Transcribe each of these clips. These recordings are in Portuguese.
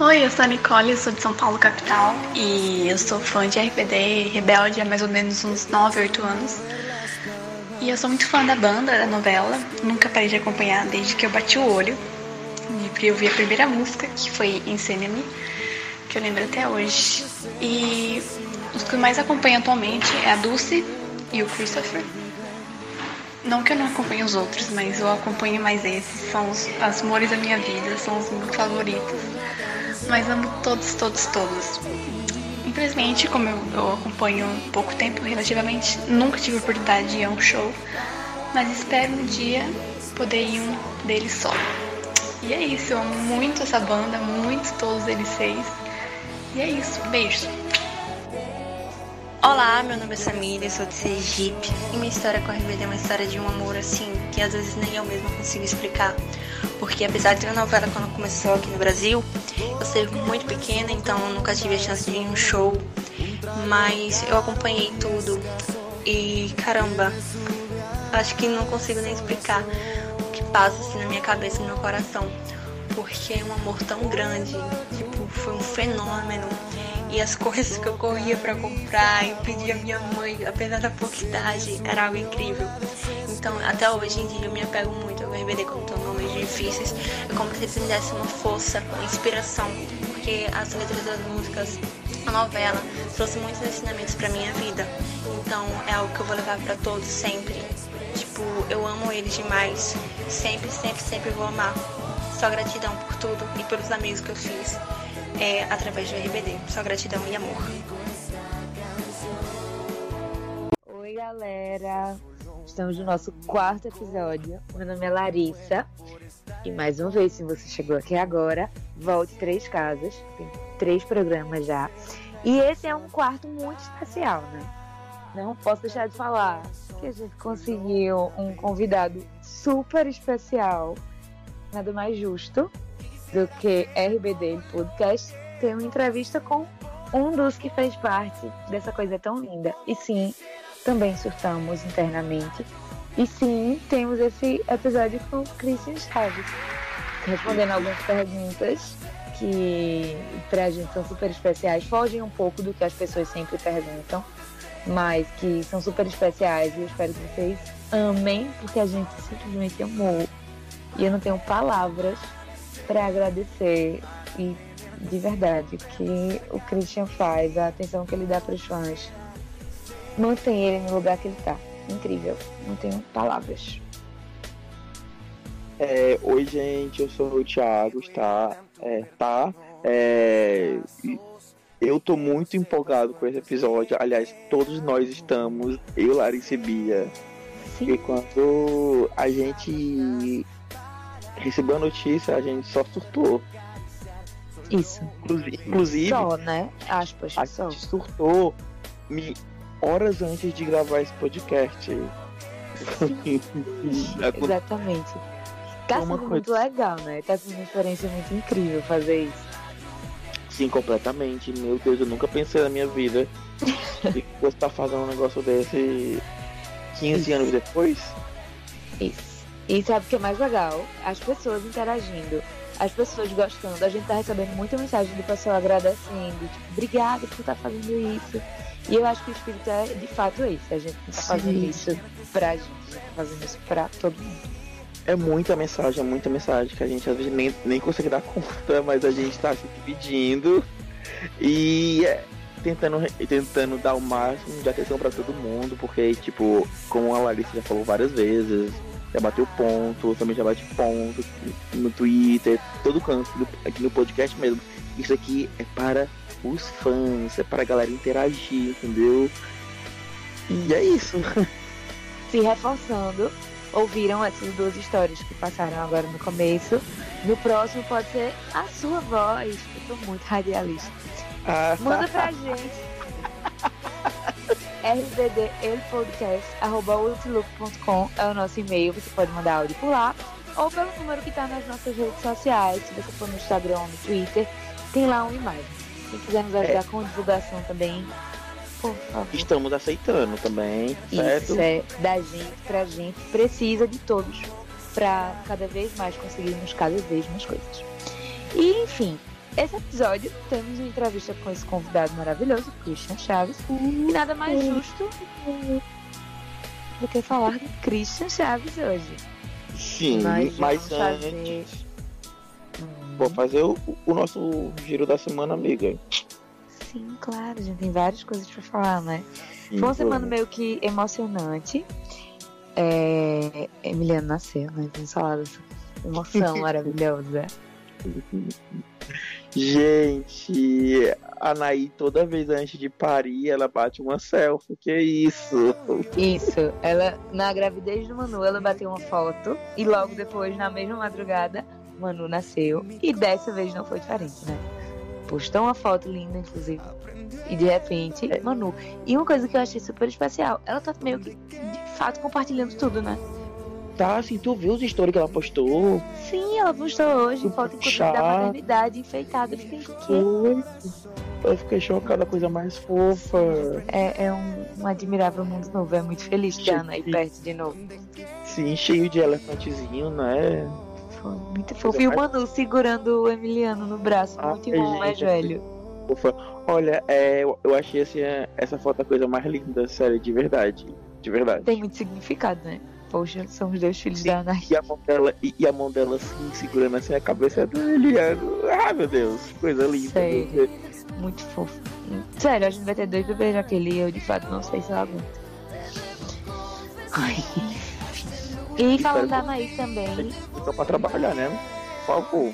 Oi, eu sou a Nicole, sou de São Paulo, capital, e eu sou fã de RBD Rebelde há mais ou menos uns 9, 8 anos. E eu sou muito fã da banda, da novela, nunca parei de acompanhar desde que eu bati o olho. E eu vi a primeira música, que foi Ensene-me, que eu lembro até hoje. E os que eu mais acompanho atualmente é a Dulce e o Christopher. Não que eu não acompanhe os outros, mas eu acompanho mais esses. São os, as amores da minha vida, são os meus favoritos mas amo todos, todos, todos. Infelizmente, como eu, eu acompanho pouco tempo, relativamente, nunca tive oportunidade de ir a um show, mas espero um dia poder ir um deles só. E é isso, eu amo muito essa banda, muito todos eles seis. E é isso, beijo. Olá, meu nome é Samira, sou de Sergipe e minha história com a RBD é uma história de um amor assim que às vezes nem eu mesma consigo explicar. Porque apesar de a novela quando começou aqui no Brasil, eu ser muito pequena, então nunca tive a chance de ir em um show, mas eu acompanhei tudo. E caramba, acho que não consigo nem explicar o que passa assim na minha cabeça no meu coração, porque é um amor tão grande, tipo, foi um fenômeno e as coisas que eu corria para comprar e pedia a minha mãe, apesar da pouca idade, era algo incrível. Então, até hoje em dia, eu me apego muito ao RBD quando estão momentos difíceis. É como se eles me dessem uma força, uma inspiração, porque as letras das músicas, a novela, trouxe muitos ensinamentos para minha vida. Então, é algo que eu vou levar para todos sempre. Tipo, eu amo eles demais. Sempre, sempre, sempre vou amar. Só gratidão por tudo e pelos amigos que eu fiz é, através do RBD. Só gratidão e amor. Oi, galera. Estamos no nosso quarto episódio. Meu nome é Larissa. E mais uma vez, se você chegou aqui agora, volte três casas. Tem três programas já. E esse é um quarto muito especial, né? Não posso deixar de falar que a gente conseguiu um convidado super especial. Nada mais justo do que RBD Podcast ter uma entrevista com um dos que fez parte dessa coisa tão linda. E sim, também surtamos internamente. E sim, temos esse episódio com Christian Chaves, respondendo algumas perguntas que pra gente são super especiais, fogem um pouco do que as pessoas sempre perguntam, mas que são super especiais e eu espero que vocês amem, porque a gente simplesmente amou. E eu não tenho palavras para agradecer e de verdade o que o Christian faz, a atenção que ele dá para os fãs, mantém ele no lugar que ele está. Incrível, não tenho palavras. É, oi, gente, eu sou o Thiago, tá? É, tá? É, eu tô muito empolgado com esse episódio. Aliás, todos nós estamos, eu, Larissa e Bia. Sim. E quando a gente recebeu a notícia, a gente só surtou. Isso. Inclusive, só, né? Aspas, a só. gente surtou me, horas antes de gravar esse podcast. Exatamente. Tá sendo coisa... muito legal, né? Tá sendo uma experiência muito incrível fazer isso. Sim, completamente. Meu Deus, eu nunca pensei na minha vida que você tá fazendo um negócio desse 15 isso. anos depois. Isso. E sabe o que é mais legal? As pessoas interagindo, as pessoas gostando. A gente tá recebendo muita mensagem do pessoal agradecendo, tipo, obrigada por estar tá fazendo isso. E eu acho que o espírito é de fato esse. A gente não tá fazendo Sim. isso pra gente, a gente tá fazendo isso pra todo mundo. É muita mensagem, é muita mensagem que a gente às vezes nem, nem consegue dar conta, mas a gente tá se dividindo e é, tentando, tentando dar o máximo de atenção para todo mundo, porque, tipo, como a Larissa já falou várias vezes, já bateu ponto, também já bate ponto no Twitter, todo canto, aqui no podcast mesmo. Isso aqui é para os fãs, é para a galera interagir, entendeu? E é isso. Se reforçando, ouviram essas duas histórias que passaram agora no começo. No próximo pode ser a sua voz. Eu tô muito radialista. Ah, Manda pra gente rbdelpodcast.com é o nosso e-mail, você pode mandar áudio por lá, ou pelo número que está nas nossas redes sociais, se você for no Instagram no Twitter, tem lá uma imagem. Quem quiser nos ajudar é. com divulgação também, por favor. Estamos aceitando também, certo? Isso é da gente, pra gente, precisa de todos, para cada vez mais conseguirmos cada vez mais coisas. E enfim, esse episódio temos uma entrevista com esse convidado maravilhoso, Christian Chaves. E nada mais justo do que falar de Christian Chaves hoje. Sim, mas fazer- antes, Hum, vou fazer o, o nosso giro da semana, amiga. Sim, claro, a gente tem várias coisas pra falar, né? Foi uma semana meio que emocionante. É... Emiliano nasceu, né? Vamos falar dessa emoção maravilhosa. Gente, a Anaí, toda vez antes de parir, ela bate uma selfie. Que isso? Isso, ela na gravidez do Manu, ela bateu uma foto e logo depois, na mesma madrugada, Manu nasceu. E dessa vez não foi diferente, né? Postou uma foto linda, inclusive. E de repente, Manu. E uma coisa que eu achei super especial, ela tá meio que de fato compartilhando tudo, né? Tá, assim, tu viu os stories que ela postou? Sim, ela postou hoje foto inclusive da maternidade enfeitada. Eu fiquei, "Que?" Eu fiquei chocada, a coisa mais fofa. É, é um, um admirável mundo novo. É muito feliz ter a Ana aí perto de novo. Sim, cheio de elefantezinho, né? Foi muito fofo. E o Manu segurando o Emiliano no braço. Ah, Muito bom, mais gente, velho. Fofa. Olha, é, eu eu achei assim, é, essa foto a coisa mais linda, sério, de verdade. De verdade. Tem muito significado, né? Poxa, são os dois filhos Sim. da Ana. E a mão dela, e, e a mão dela assim, segurando assim a cabeça do Eliano. Ah, meu Deus, que coisa linda. Sério. Muito fofo. Sério, a gente vai ter dois bebês naquele e eu de fato não sei se ela aguenta. Ai. E falando da Anaí também, Então pra trabalhar, né? Por favor.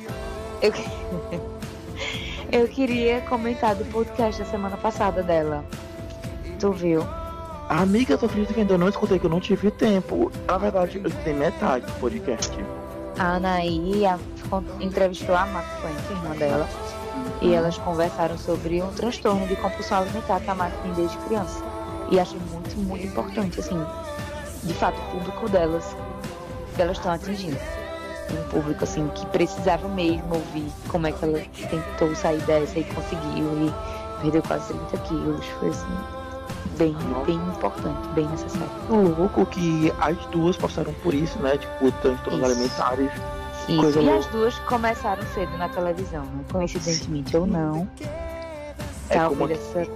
eu, eu queria comentar do podcast da semana passada dela. Tu viu? Amiga, eu tô feliz que ainda não escutei, que eu não tive tempo. Na verdade, eu escutei metade do podcast. A Anaí a- entrevistou a Mac Frank, irmã dela, e elas conversaram sobre um transtorno de compulsão alimentar que a Mac tem desde criança. E achei muito, muito importante, assim, de fato, o público delas, que elas estão atingindo. Um público, assim, que precisava mesmo ouvir como é que ela tentou sair dessa e conseguiu, e perdeu quase 30 quilos. Foi, assim, bem, bem importante, bem necessário. louco que as duas passaram por isso, né? Tipo, transtornos Isso. alimentares. Isso. Coisa E louca. as duas começaram cedo na televisão, né? coincidentemente ou não. É Tá como- ouvindo essa,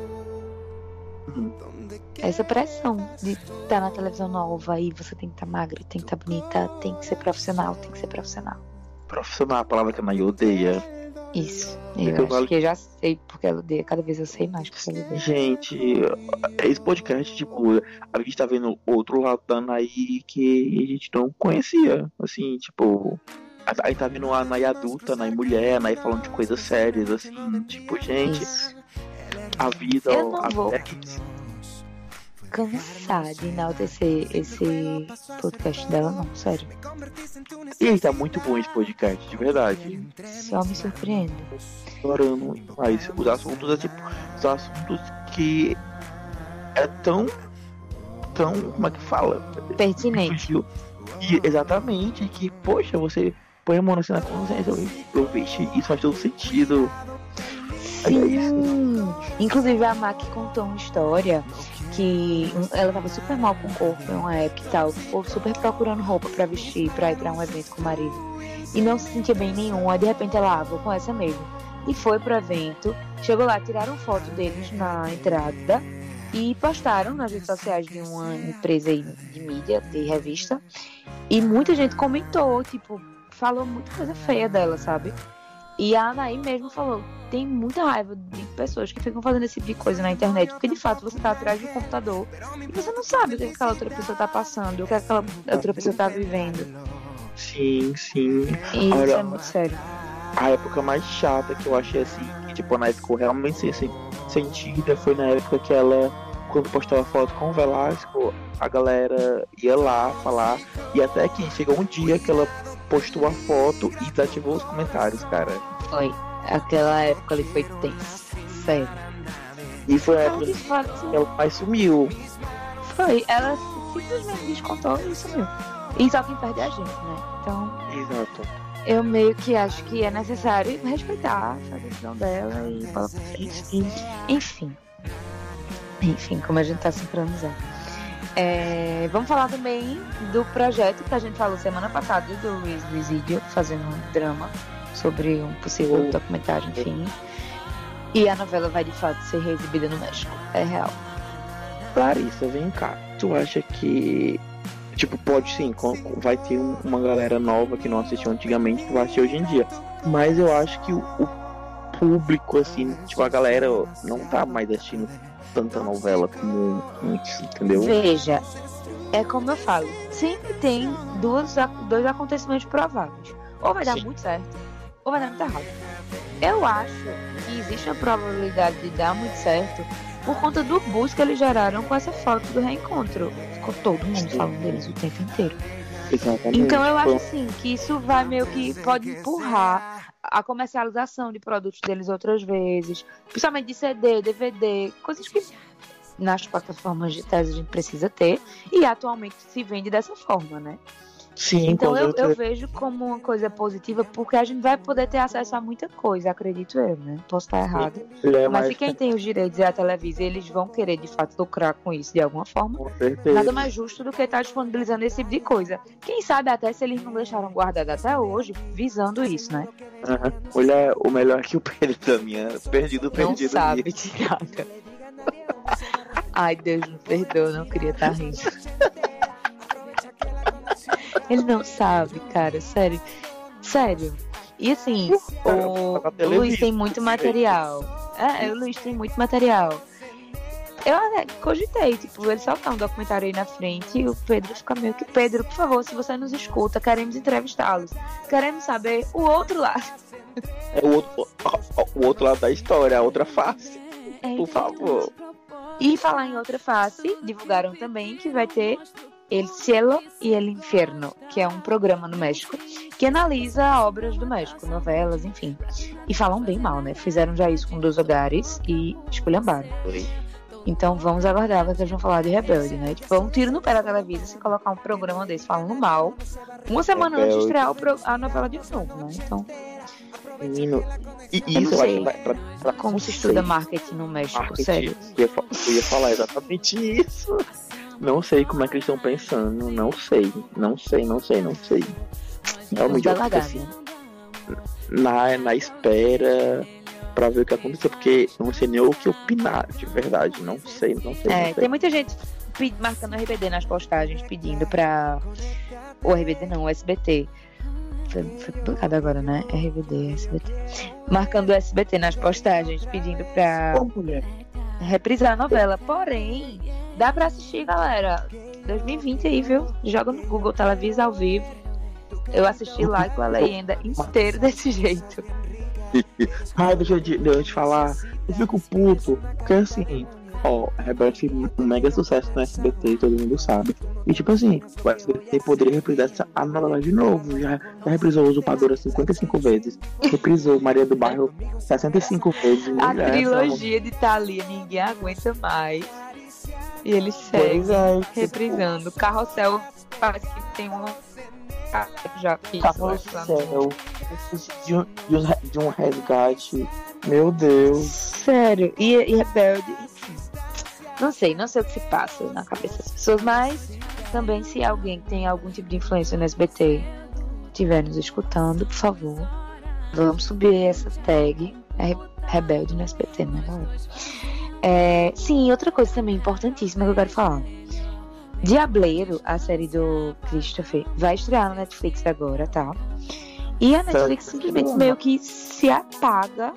essa pressão de estar na televisão nova e você tem que estar magra, tem que estar bonita, tem que ser profissional, tem que ser profissional. Profissional, a palavra que a Anaí odeia. Isso. Eu acho que eu já sei porque ela odeia. Cada vez eu sei mais porque ela odeia. Gente, esse podcast, tipo, a gente tá vendo outro lado da Anaí que a gente não conhecia. Assim, tipo. Aí tá vendo a Anaí adulta, a Anaí mulher, a Anaí falando de coisas sérias, assim, tipo, gente, Isso. a vida. Eu não a vou. é. Cansar de enaltecer esse podcast dela, não, sério. E tá muito bom esse podcast, de verdade. Só me surpreende. Adorando mais. Os assuntos, é tipo, são assuntos que é tão. tão. como é que fala? Pertinente. E, exatamente, que, poxa, você põe a mão assim na consciência, eu, eu vixe, isso faz todo sentido. Sim! Inclusive a Mac contou uma história que ela tava super mal com o corpo em uma época e tal, ficou super procurando roupa pra vestir, pra ir um evento com o marido. E não se sentia bem nenhum, aí de repente ela, ah, vou com essa mesmo. E foi pro evento, chegou lá, tiraram foto deles na entrada e postaram nas redes sociais de uma empresa de mídia, de revista. E muita gente comentou, tipo, falou muita coisa feia dela, sabe? E a Anaí mesmo falou, tem muita raiva de pessoas que ficam fazendo esse tipo de coisa na internet, porque de fato você tá atrás do computador e você não sabe o que aquela outra pessoa tá passando, o que aquela outra pessoa tá vivendo. Sim, sim. E isso Olha- é muito sério. A época mais chata que eu achei assim, que tipo, a Anaí ficou realmente sem, sem sentida, foi na época que ela, quando postava foto com o Velasco, a galera ia lá falar, e até que chegou um dia que ela postou a foto e desativou os comentários, cara. Foi. Aquela época ali foi tensa. Sério. E foi a época fato, que ela mais sumiu. foi. Ela simplesmente descontou e sumiu. E só quem perde é a gente, né? Então, Exato. eu meio que acho que é necessário respeitar a decisão dela e bola pra frente. Enfim. Enfim, como a gente tá sincronizando. É, vamos falar também do projeto que a gente falou semana passada do Luiz Luizídio fazendo um drama. sobre um possível Oh. documentário, enfim. E a novela vai de fato ser exibida no México. É real. Clarissa, vem cá. Tu acha que. Tipo, pode sim, com- vai ter um- uma galera nova que não assistiu antigamente que vai assistir hoje em dia. Mas eu acho que o, o público, assim, tipo, a galera não tá mais assistindo tanta novela como antes, entendeu? Veja, é como eu falo, sempre tem duas, ac- dois acontecimentos prováveis. Ou vai dar Sim. muito certo, ou vai dar muito errado. Eu acho que existe a probabilidade de dar muito certo por conta do buzz que eles geraram com essa foto do reencontro. Ficou todo mundo Sim. falando deles o tempo inteiro. Exatamente. Então eu acho assim que isso vai meio que pode empurrar a comercialização de produtos deles outras vezes, principalmente de CD, DVD, coisas que nas plataformas digitais a gente precisa ter e atualmente se vende dessa forma, né? Sim, Então eu, eu vejo como uma coisa positiva porque a gente vai poder ter acesso a muita coisa, acredito eu, né? Posso estar errado. É Mas quem tem os direitos é a Televisa, eles vão querer de fato lucrar com isso de alguma forma. com certeza. Nada mais justo do que estar disponibilizando esse tipo de coisa. Quem sabe até se eles não deixaram guardado até hoje, visando isso, né? Aham. Olha, o melhor é que o Pedro Damião, perdido, Não perdido. sabe mesmo. tirada. Ai, Deus me perdoa, não queria estar rindo. Ele não sabe, cara, sério. Sério. E assim, o, o Luiz tem muito material. É, o Luiz tem muito material. Eu até cogitei, tipo, ele soltar um documentário aí na frente e o Pedro fica meio que. Pedro, por favor, se você nos escuta, queremos entrevistá-los. Queremos saber o outro lado. É o outro, o outro lado da história, a outra face. É Por favor. E falar em outra face, divulgaram também que vai ter El Cielo e El Inferno, que é um programa no México que analisa obras do México, novelas, enfim. E falam bem mal, né? Fizeram já isso com Dos Hogares e esculhambaram. Então vamos aguardar que eles vão falar de Rebelde, né? Tipo, é um tiro no pé da Televisa se colocar um programa desse falando mal, uma semana antes de Rebelde. estrear pro- a novela de novo, né? Então, Menino. E isso eu acho vai pra, pra como se estuda marketing no México, marketing. sério. Eu ia, eu ia falar exatamente isso. Não sei como é que eles estão pensando. Não sei. Não sei, não sei, não sei. Realmente eu fico assim, na, na espera pra ver o que aconteceu, porque não sei nem o que opinar, de verdade. Não sei, não sei. É, não sei. tem muita gente marcando RBD nas postagens, pedindo pra. O RBD não, o SBT. Foi, foi publicado agora, né? RBD, SBT. Marcando o SBT nas postagens, pedindo pra Ô, mulher. Reprisar a novela. Porém, dá pra assistir, galera. 2020 aí, viu? Joga no Google Televisa ao vivo. Eu assisti lá com a legenda inteira desse jeito. Ai, deixa eu, te- falar. Eu fico puto, porque assim, ó, Rebelde fez um mega sucesso no SBT, todo mundo sabe. E tipo assim, o SBT poderia reprisar essa, a novela de novo. Já, já reprisou o Usurpadora 55 vezes. Reprisou Maria do Bairro 65 vezes. A mulher, trilogia de Thalia, ninguém aguenta mais. E seguem. Pois é, tipo, reprisando. Carrossel parece que tem uma. Já fiz. Carrossel. De um, de, um, de um resgate. Meu Deus. Sério. E, e Rebelde. Não sei, não sei o que se passa na cabeça das pessoas, mas também se alguém tem algum tipo de influência no SBT estiver nos escutando, por favor, vamos subir essa tag é Re- Rebelde no SBT, né, galera? É, sim, outra coisa também importantíssima que eu quero falar. Diableiro, a série do Christopher, vai estrear na Netflix agora, tá? E a Netflix simplesmente meio que se apaga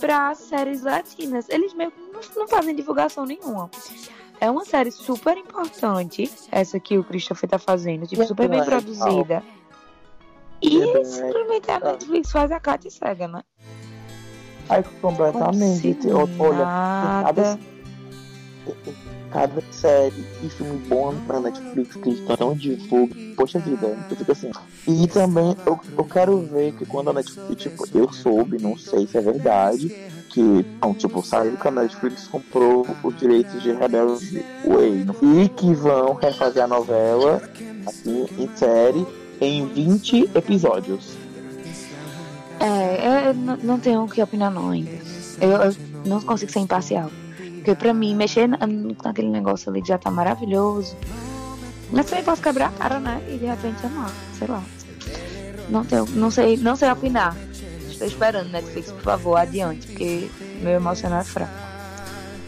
para séries latinas. Eles meio que não, fazem divulgação nenhuma. É uma série super importante, essa que o Christopher tá fazendo, tipo, super bem produzida. E simplesmente a. Netflix faz a Kátia cega, né? Ai, completamente. Se Olha, nada. cada série e filme bom na Netflix que eles não divulgam, poxa vida, tu fica assim. E também eu, eu quero ver que quando a Netflix, tipo, eu soube, não sei se é verdade, que, não, tipo, saiu que a Netflix comprou os direitos de Rebelde Way e que vão refazer a novela, assim, em série, em 20 episódios. É, eu não, não tenho o que opinar não ainda. Eu, eu não consigo ser imparcial. Porque pra mim, mexer na- naquele negócio ali já tá maravilhoso. Mas também posso quebrar a cara, né? E de repente amar, sei lá. Não, tenho, não, sei, não sei opinar. Estou esperando, Netflix, por favor, adiante, porque meu emocional é fraco.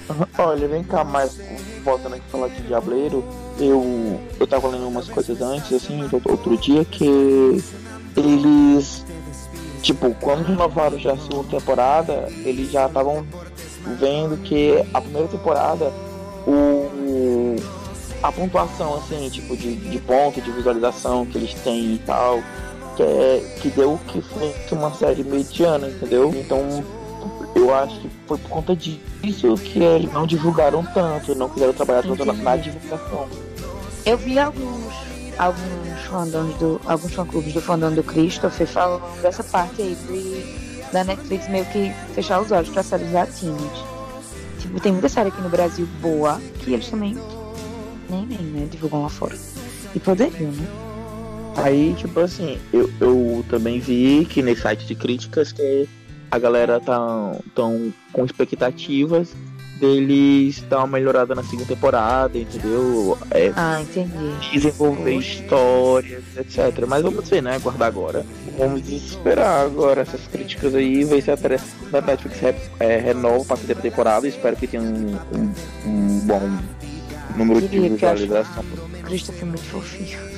Olha, vem cá, mas voltando aqui falar de Diableiro, eu, eu tava lendo umas coisas antes, assim, outro dia, que eles, tipo, quando renovaram já a segunda temporada, eles já estavam vendo que a primeira temporada, o, a pontuação, assim, tipo, de, de ponto, de visualização que eles têm e tal, que, é, que deu que foi uma série mediana, entendeu? Então, eu acho que foi por conta disso que eles não divulgaram tanto, não quiseram trabalhar tanto na, na divulgação. Eu vi alguns, alguns fandoms do. alguns fã-clubes do fandom do Christopher falando dessa parte aí de, da Netflix meio que fechar os olhos pra séries latinas. Tipo, tem muita série aqui no Brasil boa que eles também nem nem, né? Divulgam lá fora. E poderiam, né? Aí, tipo assim, eu, eu também vi que nesse site de críticas que a galera tá tão com expectativas deles dar uma melhorada na segunda temporada, entendeu? É, Ah, entendi. desenvolver histórias, etc. Mas vamos ver, né? Aguardar agora. Vamos esperar agora essas críticas aí, ver se a Netflix re- é, renova para a temporada. Espero que tenha um, um- um bom número de visualização. O Christopher é muito fofinho.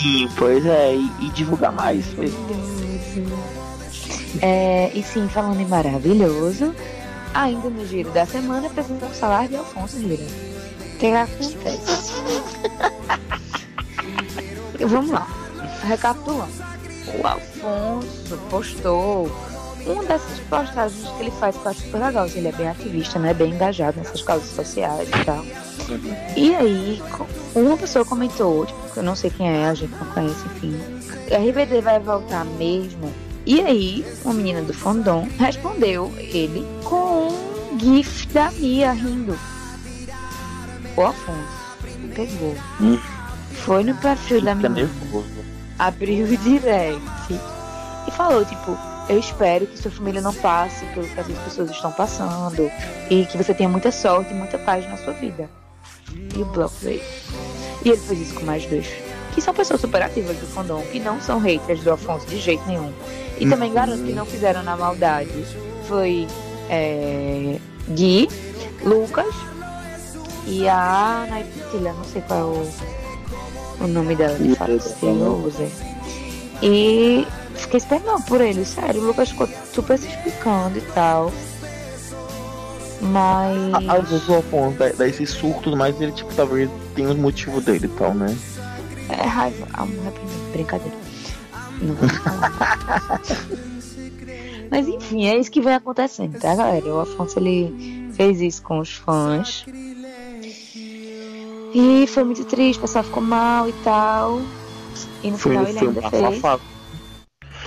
Sim, pois é, e, e divulgar mais. É, e sim, falando em maravilhoso, ainda no giro da semana precisamos falar de Alfonso Gira. O que acontece? Vamos lá, recapitulando. O Alfonso postou uma dessas postagens que ele faz que eu acho super legal. Ele é bem ativista, né? Bem engajado nessas causas sociais e tal. E aí, uma pessoa comentou, tipo, que eu não sei quem é, a gente não conhece, enfim. RBD vai voltar mesmo? E aí, uma menina do fandom respondeu ele com um gif da Mia rindo. O Afonso pegou. Hum. Foi no perfil da menina abriu o direct e falou, tipo, eu espero que sua família não passe pelo que essas pessoas estão passando e que você tenha muita sorte e muita paz na sua vida. E o bloco veio. E ele fez isso com mais dois. Que são pessoas super ativas do fandom, que não são haters do Afonso de jeito nenhum. E também garanto que não fizeram na maldade. Foi é, Gui, Lucas e a Naitilha, não sei qual é o, o nome dela de fato, se eu usei. E fiquei esperando por ele, sério. O Lucas ficou super se explicando e tal. Mas. Às vezes o Afonso dá, dá esse surto, tudo mais ele, tipo, talvez tenha os motivos dele e tal, né? É raiva, amor reprimido, brincadeira. Não vou falar. Mas enfim, é isso que vem acontecendo, tá, galera? O Afonso ele fez isso com os fãs. E foi muito triste, o pessoal ficou mal e tal. E no Foi, final ele ainda fez. safada.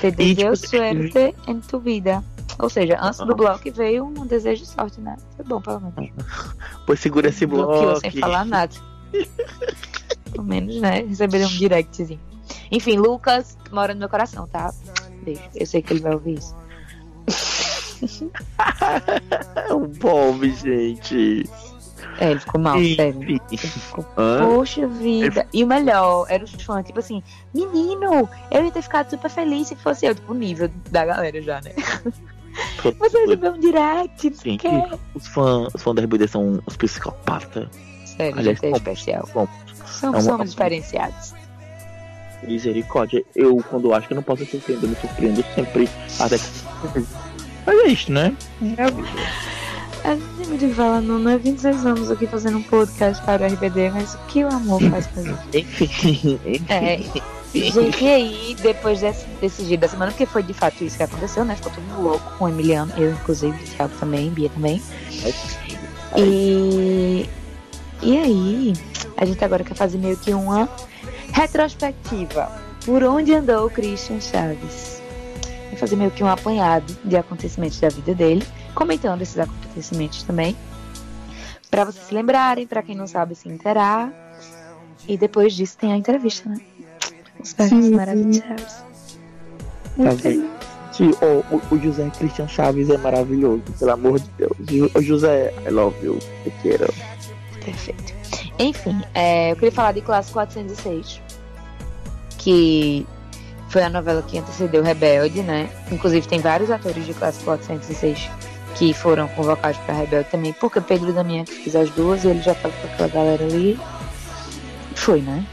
Te E, tipo, suerte em tu vida. Ou seja, antes do bloco veio um desejo de sorte, né? Foi bom, pelo menos. Pois segura esse Bloqueou bloco. sem falar nada. Pelo menos, né? Receberam um directzinho. Enfim, Lucas mora no meu coração, tá? Beijo. Eu sei que ele vai ouvir isso. É um bombe, gente. É, ele ficou mal, sério. Enfim. Ele ficou, poxa vida. E o melhor, era os fãs, tipo assim, menino, eu ia ter ficado super feliz se fosse eu, tipo, o nível da galera já, né? Você recebeu um direct, Sim, o os fãs, os fãs da RBD são os psicopatas. Sério, Aliás, gente, é especial. Bom, São, é uma- somos diferenciados. misericórdia. Eu, quando acho que eu não posso surpreender, eu me surpreendo sempre. Até que... Mas é isso, né? É a vida. A gente me fala, não, não é 26 anos aqui fazendo um podcast para o RBD, mas o que o amor faz pra gente? Enfim, É, gente, e aí, depois desse, desse dia da semana, porque foi de fato isso que aconteceu, né? Ficou todo mundo louco com o Emiliano, eu inclusive, o Thiago também, Bia também. E, e aí, a gente agora quer fazer meio que uma retrospectiva. Por onde andou o Christian Chaves? Vai fazer meio que um apanhado de acontecimentos da vida dele, comentando esses acontecimentos também. Pra vocês se lembrarem, pra quem não sabe se inteirar. E depois disso tem a entrevista, né? Os personagens maravilhosos. Tá vendo? O, o- o José Christian Chaves é maravilhoso, pelo amor de Deus. O José, I love you. Te quero. Perfeito. Enfim, é, eu queria falar de classe 406, que Foi a novela que antecedeu Rebelde, né? Inclusive tem vários atores de classe 406 que foram convocados para Rebelde também, porque Pedro Damião que fez as duas e ele já tava com aquela galera ali. Foi, né?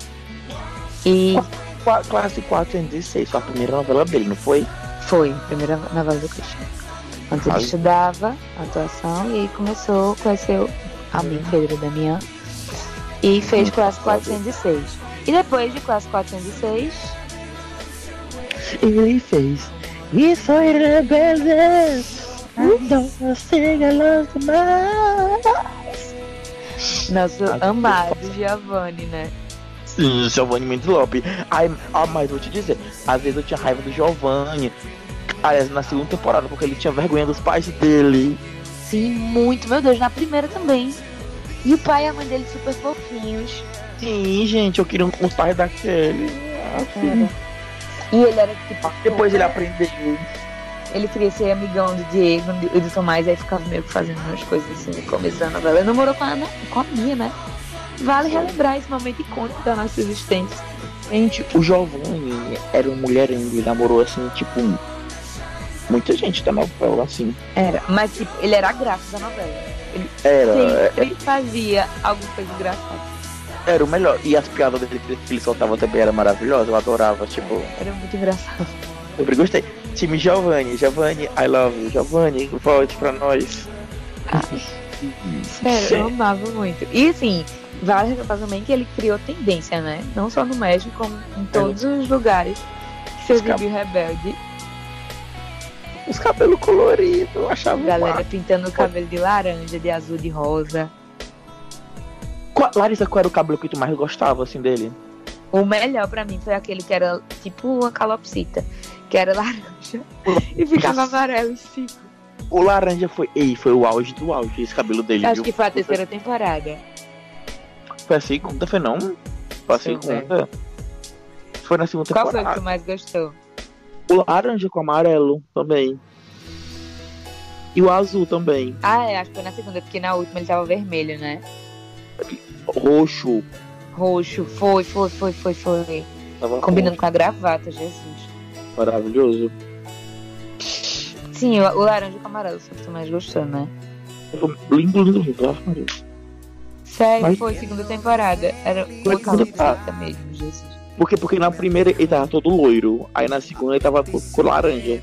E Qua- Classe 406, foi a primeira novela dele, não foi? foi a primeira novela do Christian. Antes ele estudava atuação e aí começou, conheceu a mim, Pedro Damião, e fez Hum, classe tá bom. 406. E depois de classe 406, Ele fez. E foi rebelde. Então você mais. nosso amado Giovanni, né? Sim, Giovanni Mendes Lopes. Ai, ah, mas vou te dizer, às vezes eu tinha raiva do Giovanni. Aliás, na segunda temporada, porque ele tinha vergonha dos pais dele. Sim, muito, meu Deus, na primeira também. E o pai e a mãe dele super fofinhos. Sim, gente, eu queria um- uns pais daquele. Ah, sim. E ele era tipo. Depois ele aprendeu. Ele queria ser amigão do Diego e do Tomás, aí ficava meio que fazendo umas coisas assim no começo da novela. Ele namorou com a, Ana, com a Mia, né? Vale relembrar esse momento icônico da nossa existência. Gente, o Giovanni era um mulherengo e namorou assim, tipo. Muita gente da novela, assim. Era, mas tipo, ele era a graça da novela. Ele Era, sempre fazia alguma coisa engraçada. era o melhor. E as piadas dele que ele soltava também era maravilhosa, eu adorava, tipo. Era muito engraçado. Sempre gostei. Time Giovanni, Giovanni, I love you. Giovanni, volte pra nós. Sério, eu amava muito. E assim, vale ressaltar também que ele criou tendência, né? Não só no México, como em todos os lugares que viu Rebelde. Os cabelos coloridos, eu achava Galera massa. pintando o cabelo de laranja, de azul, de rosa. Qual- Larissa, qual era o cabelo que tu mais gostava, assim, dele? O melhor pra mim foi aquele que era tipo uma calopsita, que era laranja e ficava amarelo em cima. O laranja foi. Ei, foi o auge do auge, esse cabelo dele. Acho viu? que foi a terceira temporada. Foi a segunda, foi não? Foi a segunda. Foi na segunda Qual foi o que temporada. tu mais gostou? O laranja com amarelo também. E o azul também. Ah, é, acho que foi na segunda, porque na última ele tava vermelho, né? Roxo. Roxo, foi, foi, foi, foi, foi. Tava Combinando com a gravata, Jesus. Maravilhoso. Sim, o, o laranja com amarelo foi o que tu mais gostou, né? Lindo, lindo, lindo. Ave Maria. Sério, Mas- foi segunda temporada. Era uma calopsita mesmo, Jesus. Porque, porque na primeira ele tava todo loiro. Aí na segunda ele tava com, com laranja.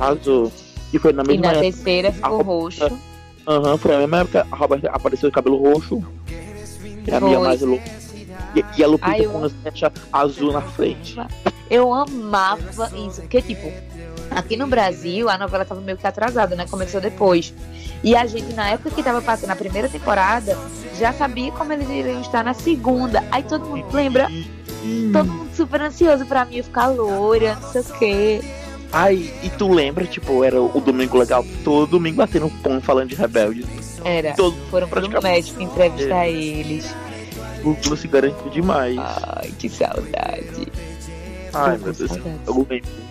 Azul. E foi na E mesma na época. terceira ficou roxo. Aham, foi na mesma época. A Roberta apareceu de cabelo roxo. E a minha Foi. mais louca. E, e a Lupita Ai, eu- com as mechas azul na frente. Eu amava isso, porque, tipo, aqui no Brasil a novela tava meio que atrasada, né? Começou depois. E a gente, na época que tava passando a primeira temporada, já sabia como eles iriam estar na segunda. Aí todo mundo lembra, todo mundo super ansioso pra mim ficar loira, não sei o quê. Ai, e tu lembra, tipo, era o domingo legal, todo domingo batendo pão falando de rebelde. Era. Todo Foram pro médico entrevistar eles. o Lu se garantiu demais. Ai, que saudade. Ai, meu Deus. Eu lembro.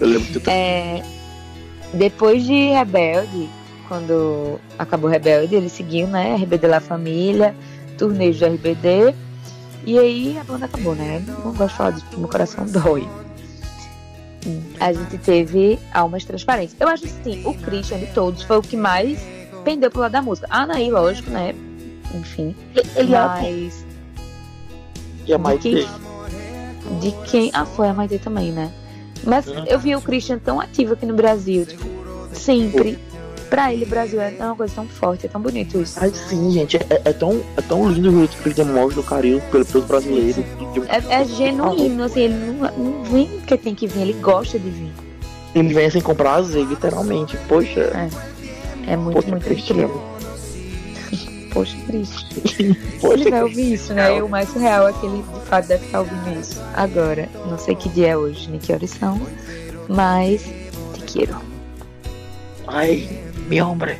Eu lembro que tu É, depois de Rebelde, quando acabou Rebelde, ele seguiu, né? RBD La Família, turnês de RBD. E aí a banda acabou, né? Não gosto de falar disso, porque meu coração dói. A gente teve Almas Transparentes. Eu acho assim, o Christian de todos foi o que mais pendeu pro lado da música. A Anaí, lógico, né? Enfim. ele é Mas e a mais de quem, de quem. Ah, foi a Maite também, né? Mas Uhum. eu vi o Christian tão ativo aqui no Brasil, tipo, sempre. Pra ele, o Brasil é uma coisa tão forte, é tão bonito isso. Ai, sim, gente, é, é tão, é tão lindo o jeito que ele demonstra o carinho pelo- pelos brasileiros. De- É, é genuíno, assim, ele não, não vem porque tem que vir, ele gosta de vir. Ele vem sem comprar azeite, literalmente. Poxa, É muito, poxa, muito Cristiano. incrível. Poxa, Cristo. Ele Poxa, vai ouvir isso, né? E o mais surreal é que ele de fato deve estar ouvindo isso. Agora, não sei que dia é hoje, nem que horas são, mas te quero. ai, meu homem.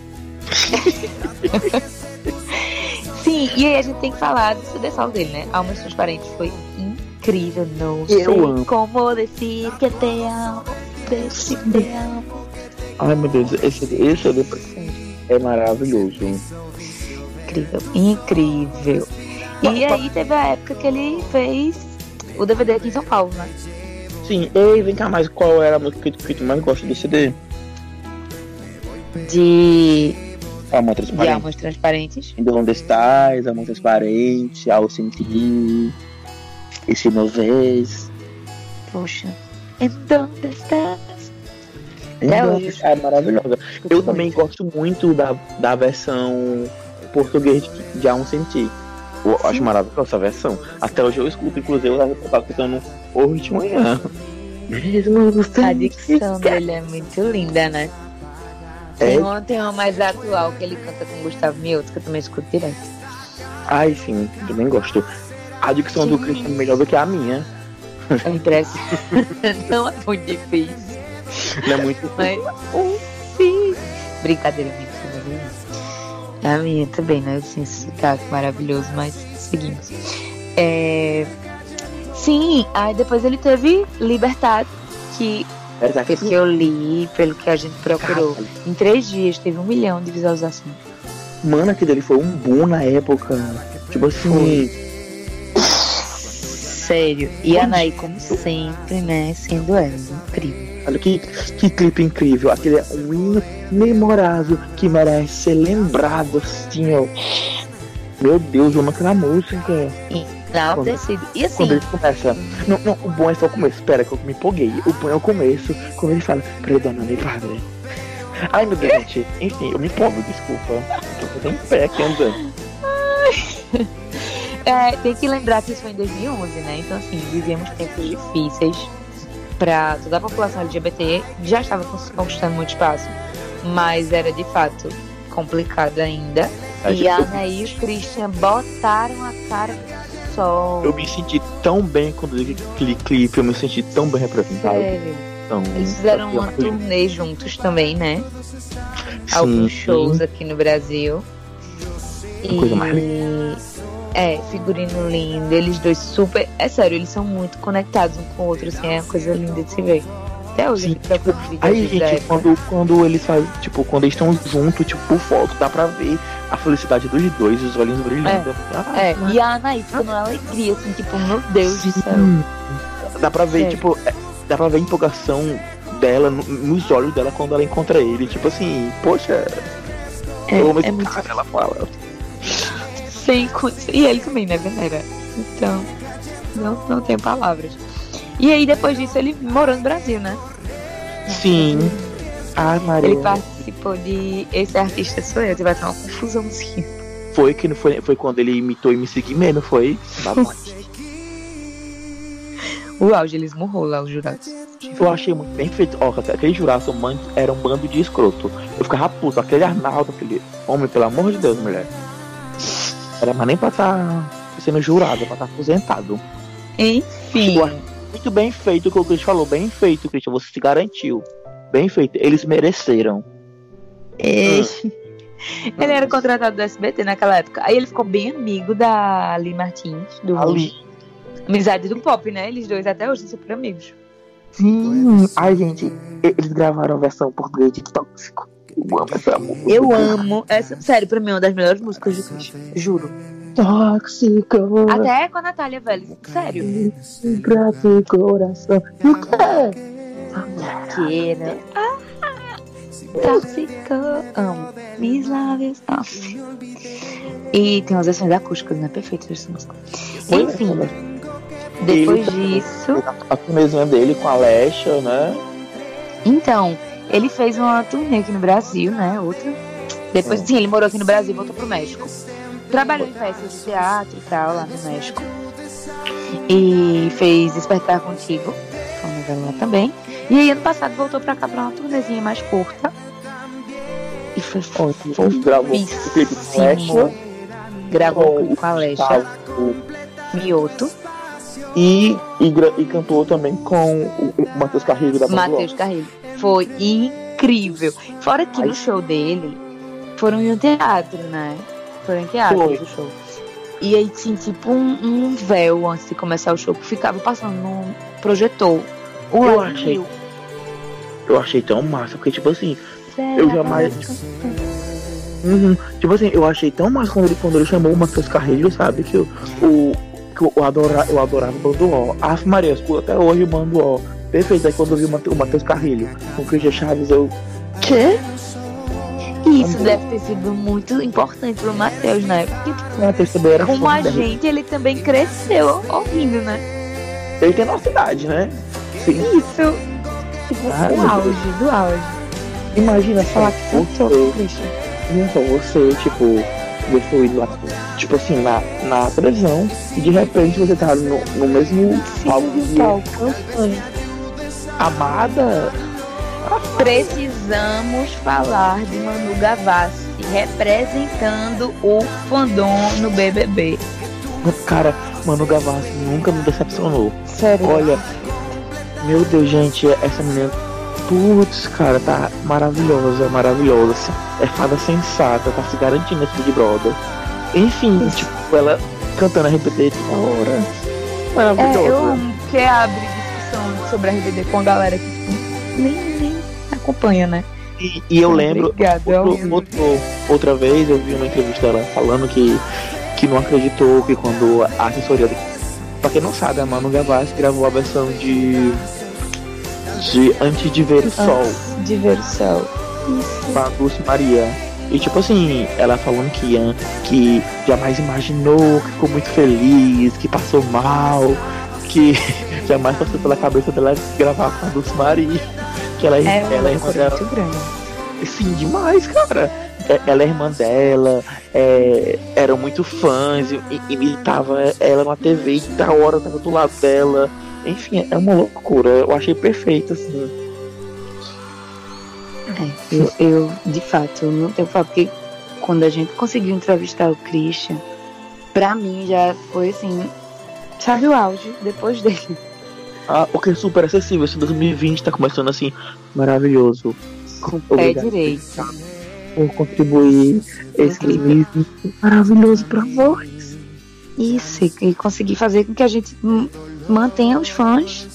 Sim, e aí a gente tem que falar do solo dele, né? Almas Transparentes foi incrível, não Eu sei amo. como decir que te amo, decir que te amo. Ai, meu Deus, esse, esse CD é maravilhoso. Incrível, incrível. E aí teve a época que ele fez o DVD aqui em São Paulo, né? Sim, ei, vem cá, mas qual era a música que, tu- mais gosta do CD? De, de Transparente. almas transparentes. Ainda Onde Estás, Amor Transparente, Ao Sentir, Esse Meu Vez. Poxa. Então, estás? Hoje. É maravilhosa. Eu também gosto muito da, da versão português de, A Um Sentir. Eu acho maravilhosa essa versão. Até hoje eu escuto, inclusive eu tava escutando hoje de manhã. Mesmo você A dicção dele é muito linda, né? Tem É. uma, tem uma mais atual que ele canta com Gustavo Mioto, que eu também escuto direto. Ai, sim, também gosto. A dicção do Sim. Christian é melhor do que a minha. É impressionante. Não é muito difícil. Não é muito. Mas, sim. Brincadeira, mentira. A minha também, né? Assim, esse sotaque maravilhoso, mas seguimos. É... Sim, aí depois ele teve Libertado, que Verdade. pelo que eu li, pelo que a gente procurou, Cara, em três dias teve um milhão de visualizações. Mano, aquilo dele foi um boom na época. Tipo assim. Sério. E a Anaí, como sempre, né? Sendo ela, incrível. Olha que, que clipe incrível. Aquele é um hino memorável que merece ser lembrado assim, ó. Meu Deus, eu amo aquela música. Enaltecido. E assim, Quando ele começa. Não, não, o bom é só o começo. Espera que eu me empolguei. O bom é o começo, quando ele fala, perdona-me, padre. Ai meu Deus, gente. Enfim, eu me empolgo, desculpa. Eu tô em pé aqui andando. é, tem que lembrar que isso foi em 2011, né? Então, assim, vivíamos tempos difíceis para toda a população LGBT. Já estava conquistando muito espaço, mas era de fato complicado ainda. E a Anaí e o Christian botaram a cara no sol. Eu me senti tão bem quando eu vi aquele clipe, eu me senti tão bem representado. Sério. Então, Eles fizeram uma turnê juntos também, né? Sim, Alguns sim. shows aqui no Brasil. Uma coisa mais E é, figurino lindo, eles dois super. É sério, eles são muito conectados um com o outro, assim, é uma coisa linda de se ver. Até hoje Sim, vídeos Aí, gente, quando, quando eles fazem, tipo, quando eles estão juntos, tipo, por foto, dá pra ver a felicidade dos dois, os olhinhos brilhando. Ah, É, e a Anaí ficou numa alegria, assim, tipo, meu Deus do céu. Sim. Dá pra ver, tipo, é, dá pra ver a empolgação dela no- nos olhos dela quando ela encontra ele. Tipo assim, poxa, É, é muito cara, ela fala. Sem E ele também, né, Venera? Então, não, não tenho palavras. E aí, depois disso, ele morou no Brasil, né? Sim. Ai, Maria. Ele participou de Esse Artista Sou Eu, vai ter uma confusãozinha. Foi que não foi, foi quando ele imitou e me seguiu mesmo, foi. O auge, ele esmurrou lá os jurados. Eu achei muito bem feito. Ó, aquele juraço man- era um bando de escroto. Eu ficava puto, aquele Arnaldo, aquele homem, pelo amor de Deus, mulher. Era mais nem pra estar sendo jurado, pra estar aposentado. Enfim, Muito bem feito o que o Christian falou, bem feito, Christian. Você se garantiu. Bem feito. Eles mereceram. ele... ele era contratado do SBT naquela época. Aí ele ficou bem amigo da Ali Martins, do Ali. Amizade do Pop, né? Eles dois até hoje são super amigos. Sim. Ai, gente, eles gravaram a versão português de Tóxico. Eu amo essa música. Eu amo essa. Sério, pra mim é uma das melhores músicas do Christian. Juro. Tóxico. Até com a Natália Vélez. Sério. Ingrato coração. E o quê? Queira. Ah, tóxico. Amo. Mis lábios. Nossa. E tem umas versões acústicas, né? Perfeitas essa música. Enfim, depois disso. A turnezinha dele com a Lesha, né? Então, ele fez uma turnê aqui no Brasil, né? Outra. Depois, É. sim, ele morou aqui no Brasil e voltou pro México. Trabalhou em peças de teatro e tal, lá no México. E fez Despertar Contigo, foi uma novela lá também. E aí, ano passado, voltou pra cá pra uma turnezinha mais curta. E foi Ele gravou o clipe com. Gravou com a Alexa, Mioto, E, e, e cantou também com o, Matheus Carrilho da Matheus Carrilho. Foi incrível. Fora que Ai. no show dele, foram em um teatro, né? Foram em teatro Foi. o show. E aí tinha tipo um, um véu antes de começar o show que ficava passando no projetor. O Eu achei. Eu achei tão massa, porque tipo assim, Será eu jamais- uhum, tipo assim, eu achei tão massa quando ele, quando ele chamou o Matheus Carrilho, sabe? Que eu, o, que eu, adora, eu adorava o Bando O. Ave Maria, eu escuto até hoje o Bando O. perfeito. Aí quando eu vi o o Matheus Carrilho com o Christian Chaves, eu. Quê? Isso deve ter sido muito importante pro Matheus, né? Porque, tipo, O Matheus também era como a gente, ele também cresceu ouvindo, né? Ele tem nossa idade, né? Sim. Isso. Tipo, Ai, o auge do auge. Imagina só, Falar que cantou você, Christian. não só você, tipo, ver fluido lá, tipo assim, na, na televisão, e de repente você tá no, no mesmo palco Sim, palco. cantando. Amada, Precisamos falar de Manu Gavassi representando o fandom no BBB. cara, Manu Gavassi nunca me decepcionou. Sério. Olha, meu Deus, gente, essa menina, putz, cara, tá maravilhosa, maravilhosa. assim, É fada sensata, tá se garantindo esse Big Brother. Enfim, Isso. tipo, ela cantando RBD toda hora. É, Maravilhosa. eu amo que abre discussão sobre a RBD com a galera que tipo, nem, nem acompanha, né? E, e eu lembro, outro, outro- outra vez eu vi uma entrevista dela falando que, que não acreditou que quando a assessoria. Pra quem não sabe, a Manu Gavassi gravou a versão de. de Antes de Ver o Sol. De ver o sol. Isso. com a Dulce Maria. E tipo assim, ela falando que, que jamais imaginou, que ficou muito feliz, que passou mal, que jamais passou pela cabeça dela gravar com a Dulce Maria. Que ela, É ela é irmã dela. muito grande. Sim, demais, cara. É- Ela é irmã dela, é, eram muito fãs, imitava ela na TV e da hora tava do lado dela. Enfim, é uma loucura. Eu achei perfeito, assim. É, eu, eu, de fato, não tenho que falar, porque quando a gente conseguiu entrevistar o Christian, pra mim já foi assim, sabe o auge depois dele. Ah, o que é super acessível. Esse 2020 tá começando assim, maravilhoso. Com pé direito. Por contribuir esse Incrível. 2020 maravilhoso pra nós. Isso, e- conseguir fazer com que a gente mantenha os fãs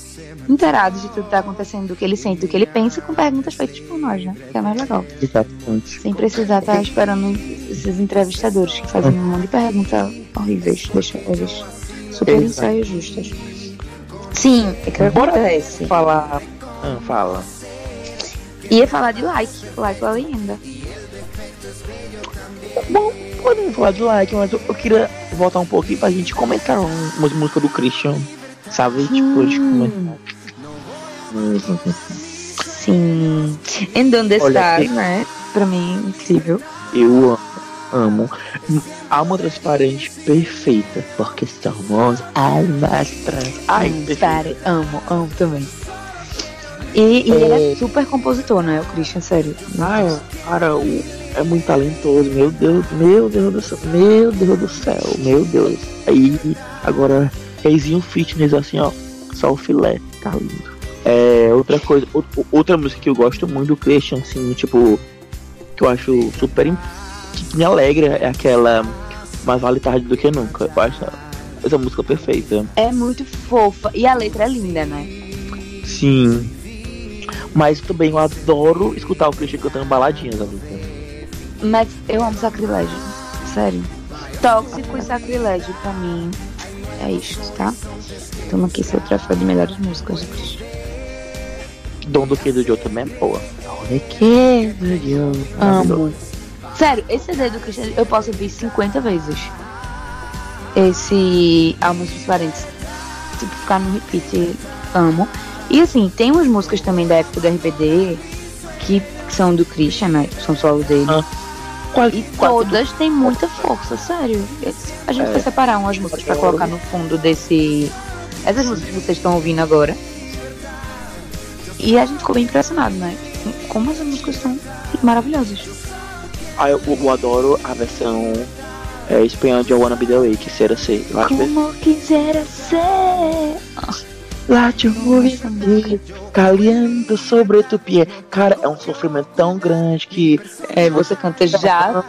inteirados de tudo que tá acontecendo, do que ele sente, do que ele pensa, com perguntas feitas por nós, né? Que é mais legal. Exatamente. Sem precisar estar esperando esses entrevistadores que fazem um monte de perguntas horríveis, deixa eles super ensaios justas. Sim, é que Bora acontece. Falar. Ah, fala. Ia falar de like, like a lenda. Bom, podemos falar de like, mas eu, eu queria voltar um pouquinho pra gente comentar um- umas músicas do Christian. Sabe? Tipo, de comentar. Sim. And on the Olha Stars, aqui. né? Pra mim, incrível. Eu amo. Alma transparente perfeita. Porque somos almas trans. Ai, Hum, pare, amo, amo também. E, e ele é super compositor, né? O Christian, sério. Ai, cara, o- é muito talentoso. Meu Deus, meu Deus do céu. Meu Deus do céu. Meu Deus. Aí, agora, reizinho fitness, assim, ó. Só o filé. Tá lindo. É, outra coisa, ou- outra música que eu gosto muito do Christian, assim, tipo, que eu acho super. im- que me alegra é aquela Mais Vale Tarde do que Nunca. Eu acho essa música perfeita. É muito fofa. E a letra é linda, né? Sim. Mas também eu adoro escutar o Christian cantando baladinhas, amiga. Mas eu amo sacrilégio. Sério. Tóxico e sacrilégio, pra mim, é isso, tá? Toma aqui seu troféu de melhores músicas do Christian. Dom do que do Joe também é boa. Dom do que do Joe. Amo. Sério, esse CD do Christian eu posso ouvir 50 vezes. Esse Almas Transparentes. Tipo, ficar no repeat. Amo. E assim, tem umas músicas também da época do RBD que, que são do Christian, né? Que são solo dele. Ah, Qual, E qual- todas têm muita força, sério. A gente É. vai separar umas músicas pra colocar no fundo desse. Essas músicas que vocês estão ouvindo agora. E a gente ficou bem impressionado, né? Como essas músicas são maravilhosas. Ah, eu, eu adoro a versão é, espanhol de I Wanna Be The Way, que será ser. Lá que Como quisera ser. Lá te Nossa, música. caliendo sobre tu pé. Cara, é um sofrimento tão grande que É, você canta já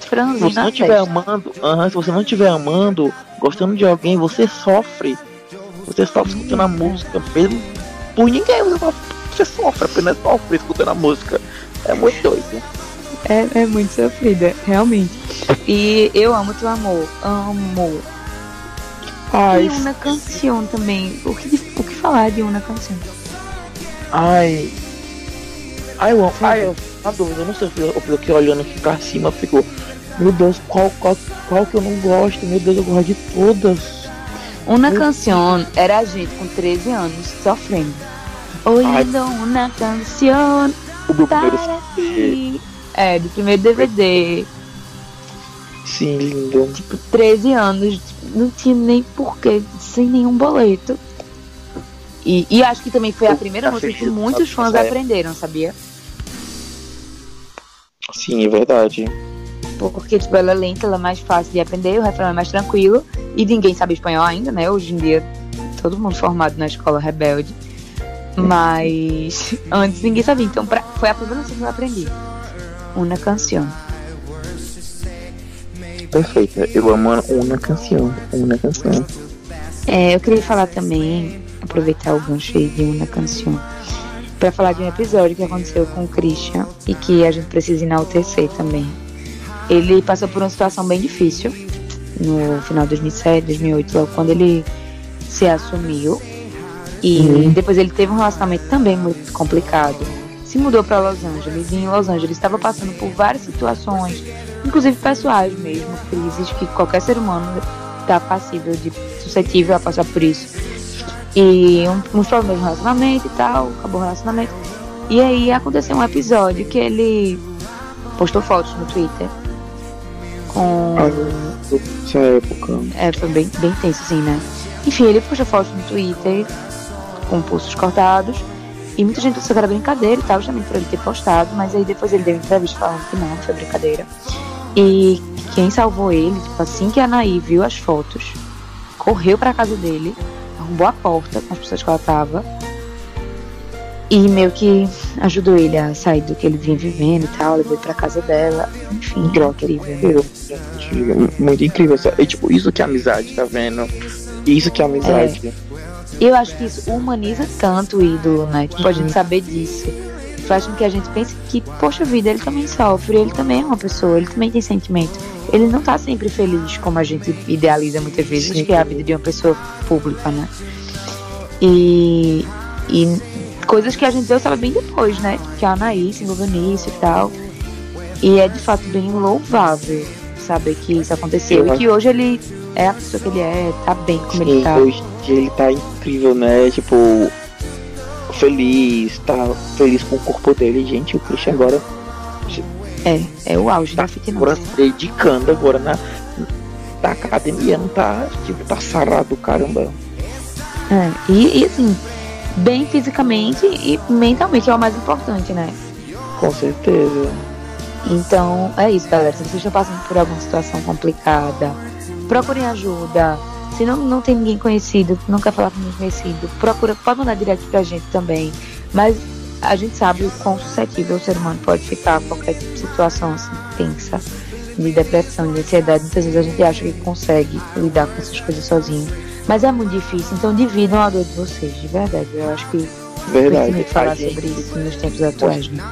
se você não testa. amando, aham, se você não estiver amando, gostando de alguém, você sofre. Você sofre escutando a música, mesmo por ninguém, você sofre, você sofre apenas sofre escutando a música. É muito doido. É, é muito sofrida, realmente. E eu amo teu amor. Amo. Ai, E uma canção também. O que, o que falar de uma canção? Ai. Ai, eu, ai, eu, na dúvida, eu não sei, eu fiquei olhando aqui pra cima, ficou. Meu Deus, qual, qual, qual que eu não gosto? Meu Deus, eu gosto de todas. Uma canção era a gente com 13 anos sofrendo. Oyendo uma canção O primeiro ti. É, do primeiro DVD. Sim, lindo. Tipo, 13 anos, não tinha nem porquê, sem nenhum boleto. E, e acho que também foi a primeira música que muitos fãs certo. aprenderam, sabia? Sim, é verdade. Porque, tipo, ela é lenta, ela é mais fácil de aprender, o refrão é mais tranquilo. E ninguém sabe espanhol ainda, né? Hoje em dia, todo mundo formado na escola rebelde. Mas antes ninguém sabia. Então, pra- foi a primeira música que eu aprendi. Uma canção. Perfeita. Eu amo uma canção. Uma canção. É, eu queria falar também, aproveitar o gancho aí de uma canção, pra falar de um episódio que aconteceu com o Christian e que a gente precisa enaltecer também. Ele passou por uma situação bem difícil no final de 2007, 2008, logo quando ele se assumiu. E Uhum. depois ele teve um relacionamento também muito complicado. Se mudou para Los Angeles e em Los Angeles estava passando por várias situações, inclusive pessoais mesmo, crises que qualquer ser humano está passível de suscetível a passar por isso. E um, uns problemas no relacionamento e tal, acabou o relacionamento. E aí aconteceu um episódio que ele postou fotos no Twitter com. Ah, essa época. É, foi bem, bem tenso assim, né? Enfim, ele postou fotos no Twitter com pulsos cortados. E muita gente pensou que era brincadeira e tal, justamente por ele ter postado. Mas aí depois ele deu entrevista falando que não, foi brincadeira. E quem salvou ele, tipo, assim que a Anaí viu as fotos, correu pra casa dele, arrombou a porta com as pessoas que ela tava. E meio que ajudou ele a sair do que ele vinha vivendo e tal, levou ele pra casa dela. Enfim, incrível. Incrível. Muito incrível. E, tipo, isso que é amizade, tá vendo? Isso que é amizade. E eu acho que isso humaniza tanto o ídolo, né? Tipo, a gente saber disso. Faz com que a gente pense que, poxa vida, ele também sofre, ele também é uma pessoa, ele também tem sentimento. Ele não tá sempre feliz, como a gente idealiza muitas vezes, Sim. que é a vida de uma pessoa pública, né? E, e coisas que a gente deu sabe bem depois, né? Que a Anaí se envolveu nisso e tal. E é de fato bem louvável saber que isso aconteceu. Eu E que hoje ele é a pessoa que ele é, tá bem como ele Sim, tá. hoje ele tá incrível, né? Tipo, feliz, tá feliz com o corpo dele. Gente, o Christian agora É, é o auge da tá fitness. agora se dedicando agora na, na academia, não tá, tipo, tá sarado, caramba. É, e, e assim, bem fisicamente e mentalmente é o mais importante, né? Com certeza. Então, é isso, galera. Se vocês estão passando por alguma situação complicada, procurem ajuda. Se não, não tem ninguém conhecido, não quer falar com ninguém conhecido, procura, pode mandar direto pra gente também. Mas a gente sabe o quão suscetível o ser humano pode ficar a qualquer tipo de situação assim, tensa, de depressão, de ansiedade. Muitas vezes a gente acha que consegue lidar com essas coisas sozinho. Mas é muito difícil, então dividam a dor de vocês, de verdade. Eu acho que Verdade. precisa falar gente- sobre isso nos tempos atuais, né?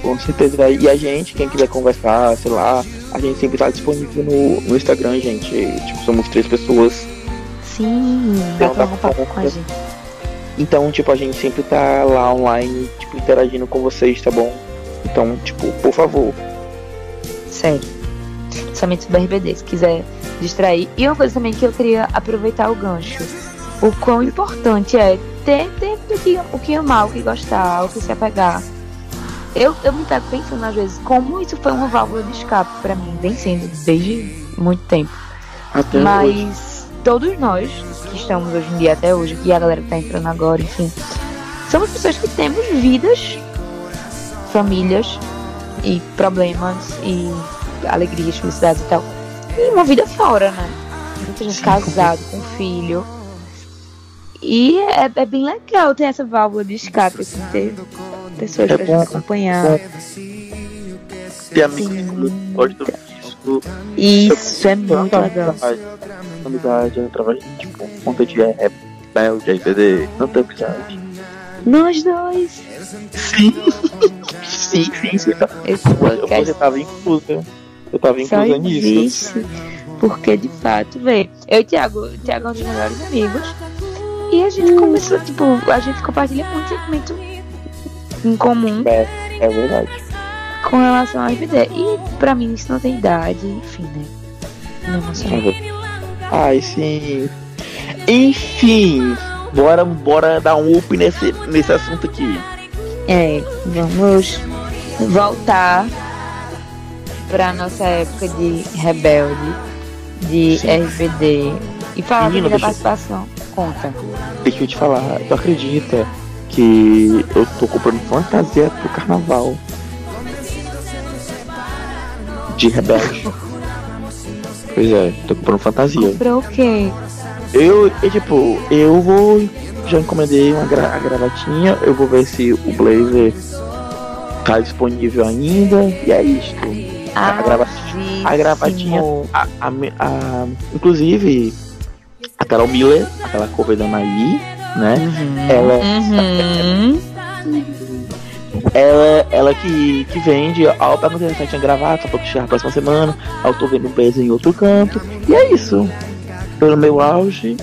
Com certeza. E a gente, quem quiser conversar, sei lá, a gente sempre tá disponível no, no Instagram, gente. Tipo, somos três pessoas. Sim, Então pra tá um papo com a gente. Então, tipo, a gente sempre tá lá online, tipo, interagindo com vocês, tá bom? Então, tipo, por favor. Sério. Somente sobre RBD, se quiser distrair. E uma coisa também que eu queria aproveitar o gancho. O quão importante é ter, ter o, que, o que amar, o que gostar, o que se apegar. Eu, eu me pego pensando às vezes como isso foi uma válvula de escape pra mim, vem sendo desde muito tempo. Até hoje. Mas todos nós que estamos hoje em dia até hoje, e a galera que tá entrando agora, enfim, somos pessoas que temos vidas, famílias e problemas e alegrias, felicidades e tal. E uma vida fora, né? Muita gente Sim, casado, com filho. E é, é bem legal ter essa válvula de escape, assim, ter pessoas É pra bom, gente acompanhar. Ter amigos. Isso é muito legal. Amizade, através de, tipo, conta de rebelde, RBD, tanta amizade. Nós dois. Sim. sim, sim, sim. Tá. Esse podcast Você tava inclusa. Eu tava inclusa nisso. porque de fato, vê, eu e o Thiago, o Thiago é um dos melhores amigos e a gente começou, tipo, a gente compartilha muito sentimento em comum É, é verdade. com relação ao RBD. E pra mim isso não tem idade, enfim, né? Não emocionante. Ai, sim. Enfim, bora, bora dar um up nesse, nesse assunto aqui. É, vamos voltar pra nossa época de rebelde, de Sim. RBD e falar Menina, sobre a deixa- participação. Conta. Deixa eu te falar, tu acredita que eu tô comprando fantasia pro carnaval? De rebelde. Pois é, tô comprando fantasia. Comprou o quê? Eu, eu, tipo, eu vou. Já encomendei uma gra a gravatinha, eu vou ver se o blazer tá disponível ainda. E é isto. A grava- a gravatinha. A, a, a- inclusive, a Carol Miller, aquela cover da Anaí, né? Uhum. Ela, Uhum. ela, ela que, que vende, perguntei se ela tinha gravado, só pra chegar a próxima semana, eu tô vendo o blazer em outro canto. E é isso. Pelo meu auge,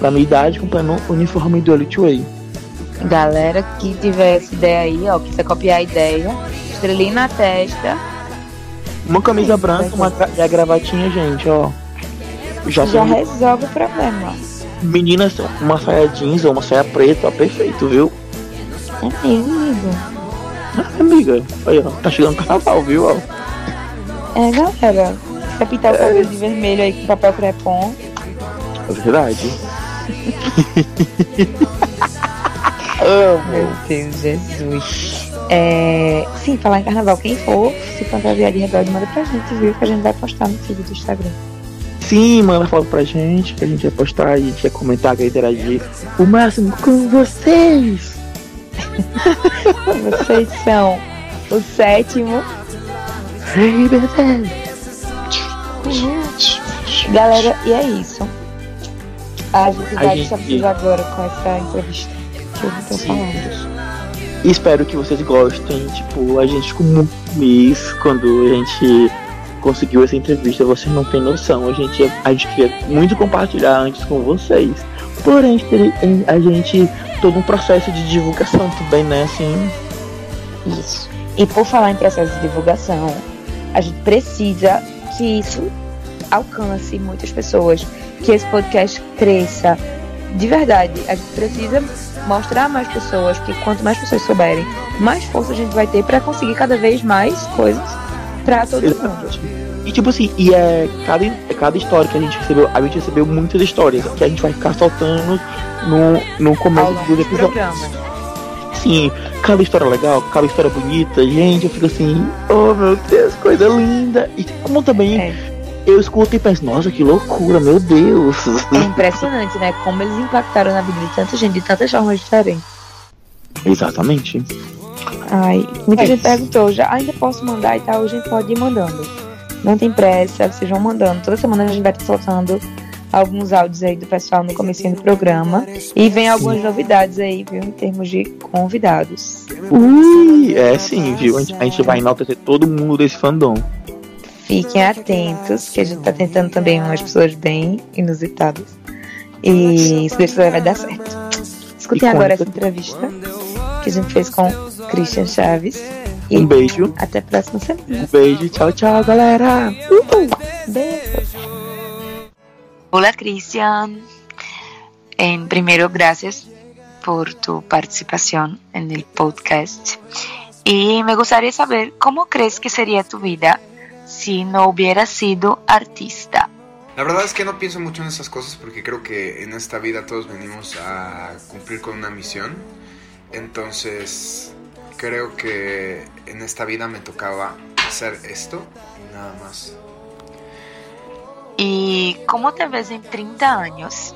na minha idade, comprando o uniforme do Elite Way. Galera que tiver essa ideia aí, ó, quiser copiar a ideia, estrelinha na testa, Uma camisa branca, uma gra- gravatinha, gente, ó. Já, já resolve o problema. Meninas, uma saia jeans ou uma saia preta, ó, perfeito, viu? É mesmo, amigo. Ah, amiga, aí, ó, tá chegando carnaval, viu? Ó. É, galera. Quer pintar o cabelo de vermelho aí com papel crepom? É verdade. Amo. Meu Deus, Jesus. É, sim, falar em carnaval. Quem for se fantasiar de rebelde, manda pra gente, viu? Que a gente vai postar no feed do Instagram. Sim, manda foto pra gente, que a gente vai postar e a gente vai comentar, vai interagir o máximo com vocês. Vocês são o sétimo. Galera, e é isso. A gente vai gente- agora com essa entrevista que eu tô falando. Espero que vocês gostem. Tipo, a gente ficou muito feliz quando a gente conseguiu essa entrevista. Vocês não têm noção. A gente, a gente queria muito compartilhar antes com vocês. Porém, a gente. Todo um processo de divulgação também, né? Assim. Isso. E por falar em processo de divulgação, a gente precisa que isso alcance muitas pessoas, que esse podcast cresça. De verdade, a gente precisa mostrar mais pessoas, que quanto mais pessoas souberem, mais força a gente vai ter para conseguir cada vez mais coisas para todo mundo. E tipo assim, e é cada, é cada história que a gente recebeu, a gente recebeu muitas histórias que a gente vai ficar soltando no, no começo episódios. programas. Sim, cada história legal, cada história bonita, gente, eu fico assim, oh meu Deus, coisa linda. E como também É. eu escuto e penso, nossa, que loucura, meu Deus. É impressionante, né? Como eles impactaram na vida de tanta gente, de tantas formas diferentes. Exatamente. Ai, muita É gente perguntou, já ainda posso mandar e tal, a gente pode ir mandando. Não tem pressa, vocês vão mandando. Toda semana a gente vai estar soltando alguns áudios aí do pessoal no comecinho do programa. E vem algumas novidades aí, viu, em termos de convidados. Ui, é sim, viu? A gente, a gente vai enaltecer todo mundo desse fandom. Fiquem atentos, que a gente tá tentando também umas pessoas bem inusitadas. E se Deus vai dar certo. Escutem agora essa entrevista que a gente fez com Christian Chaves. E Um beijo, até a próxima semana. um beijo, tchau, tchau, galera. Beijos. Hola Cristian. En primero, gracias por tu participación en el podcast. Y me gustaría saber cómo crees que sería tu vida si no hubieras sido artista. La verdad es que no pienso mucho en esas cosas porque creo que en esta vida todos venimos a cumplir con una misión. Entonces, creo que en esta vida me tocaba hacer esto y nada más. ¿Y cómo te ves en 30 años?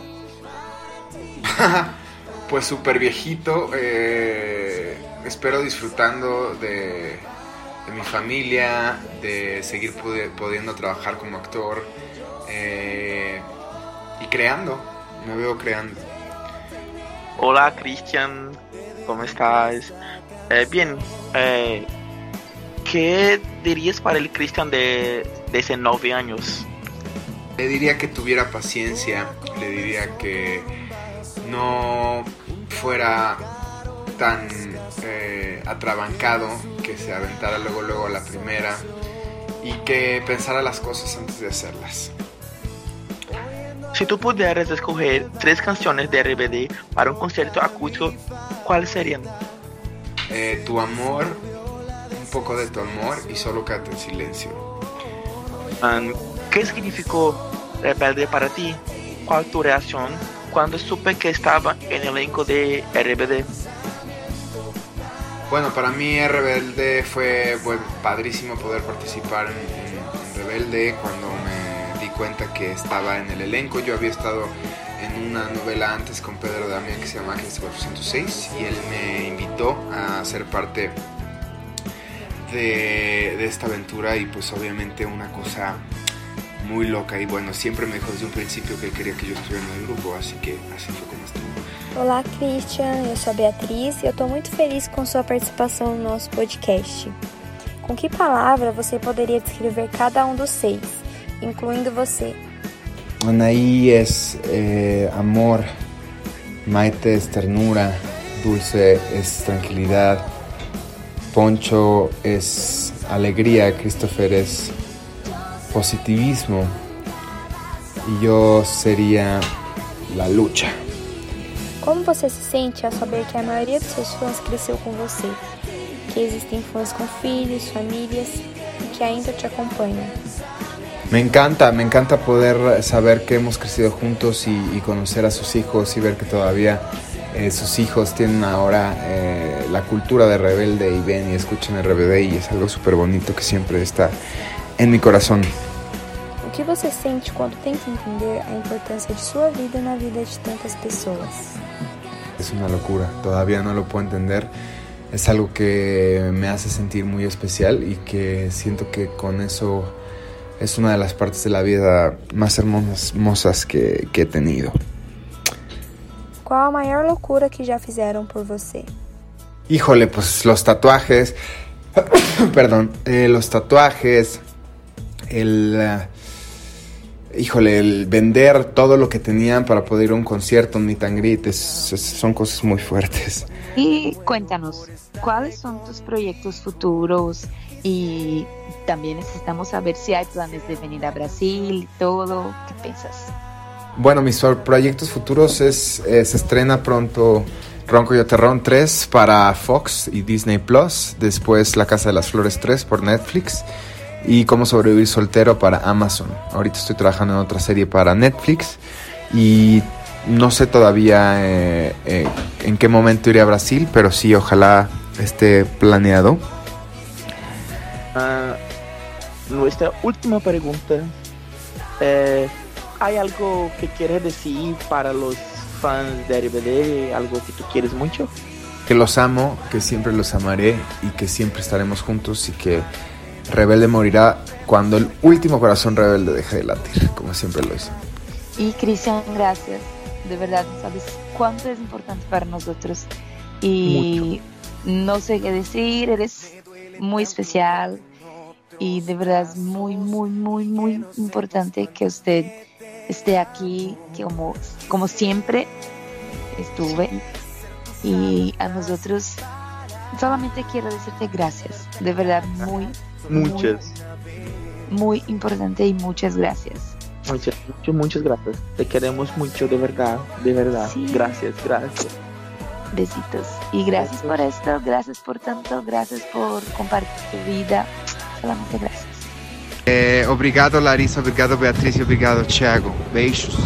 pues súper viejito, eh, espero disfrutando de, de mi familia, de seguir pude- pudiendo trabajar como actor eh, y creando, me veo creando. Hola, Cristian, ¿cómo estás? Eh, bien, eh, ¿qué dirías para el Cristian de, de ese nueve años? Le diría que tuviera paciencia, le diría que no fuera tan eh, atrabancado que se aventara luego luego a la primera y que pensara las cosas antes de hacerlas. Si tú pudieras escoger tres canciones de RBD para un concierto acústico, ¿cuáles serían? Eh, tu amor, un poco de tu amor y solo quédate en silencio. Um, ¿Qué significó Rebelde para ti? ¿Cuál tu reacción cuando supe que estaba en el elenco de RBD? Bueno, para mí Rebelde fue bueno, padrísimo poder participar en, en- en Rebelde cuando me di cuenta que estaba en el elenco. Yo había estado en una novela antes con Pedro Damián que se llama Ángeles 406 y él me invitó a ser parte de, de esta aventura y pues obviamente una cosa muy loca y bueno, siempre me dijo desde un principio que él quería que yo estuviera en el grupo, así que así fue como estuvo. Olá, Christian. Eu sou a Beatriz e eu estou muito feliz com sua participação no nosso podcast. Com que palavra você poderia descrever cada um dos seis, incluindo você? Anaí es eh, amor, Maite es ternura, Dulce es tranquilidad, Poncho es alegría, Christopher es positivismo y yo sería la lucha. Como você se sente ao saber que a maioria dos seus fãs cresceu com você? Que existem fãs com filhos, famílias e que ainda te acompanham? Me encanta, me encanta poder saber que hemos crecido juntos y, y conocer a sus hijos y ver que todavía eh, sus hijos tienen ahora eh, la cultura de rebelde y ven y escuchan el RBD y es algo súper bonito que siempre está en mi corazón. O que você sente quando tenta entender a importância de sua vida na vida de tantas pessoas? Es una locura, todavía no lo puedo entender. Es algo que me hace sentir muy especial y que siento que con eso es una de las partes de la vida más hermosas, que, que he tenido. Qual a maior loucura que já fizeram por você? Híjole, pues los tatuajes, perdón, eh, los tatuajes, el, eh, híjole, el vender todo lo que tenían para poder ir a un concierto, un meet and greet, es- es- son cosas muy fuertes. Y cuéntanos, ¿cuáles son tus proyectos futuros? Y también necesitamos saber si hay planes de venir a Brasil y todo. ¿Qué piensas? Bueno, mis pro- proyectos futuros es, eh, se estrena pronto Ronco y Oterrón 3 para Fox y Disney Plus, después La Casa de las Flores 3 por Netflix y Cómo sobrevivir soltero para Amazon. Ahorita estoy trabajando en otra serie para Netflix y no sé todavía eh, eh, en qué momento iré a Brasil, pero sí, ojalá esté planeado. Ah, nuestra última pregunta. Eh, ¿Hay algo que quieres decir para los fans de RBD? ¿Algo que tú quieres mucho? que los amo, que siempre los amaré y que siempre estaremos juntos y que Rebelde morirá cuando el último corazón rebelde deje de latir, como siempre lo hizo. Y Cristian, gracias. De verdad, sabes cuánto es importante para nosotros. Y no sé qué decir, eres muy especial. Y de verdad es muy, muy, muy, muy importante que usted esté aquí, como, como siempre estuve. Y a nosotros solamente quiero decirte gracias. De verdad, muy, Muchas, muy importante y muchas gracias. muchas, muchas, muchas gracias. Te queremos mucho, de verdad, de verdad. Sí. Gracias, gracias. Besitos. Y gracias por esto, gracias por tanto, gracias por compartir tu vida. Eh, obrigado Larissa, obrigado Beatriz obrigado Thiago. Beijos.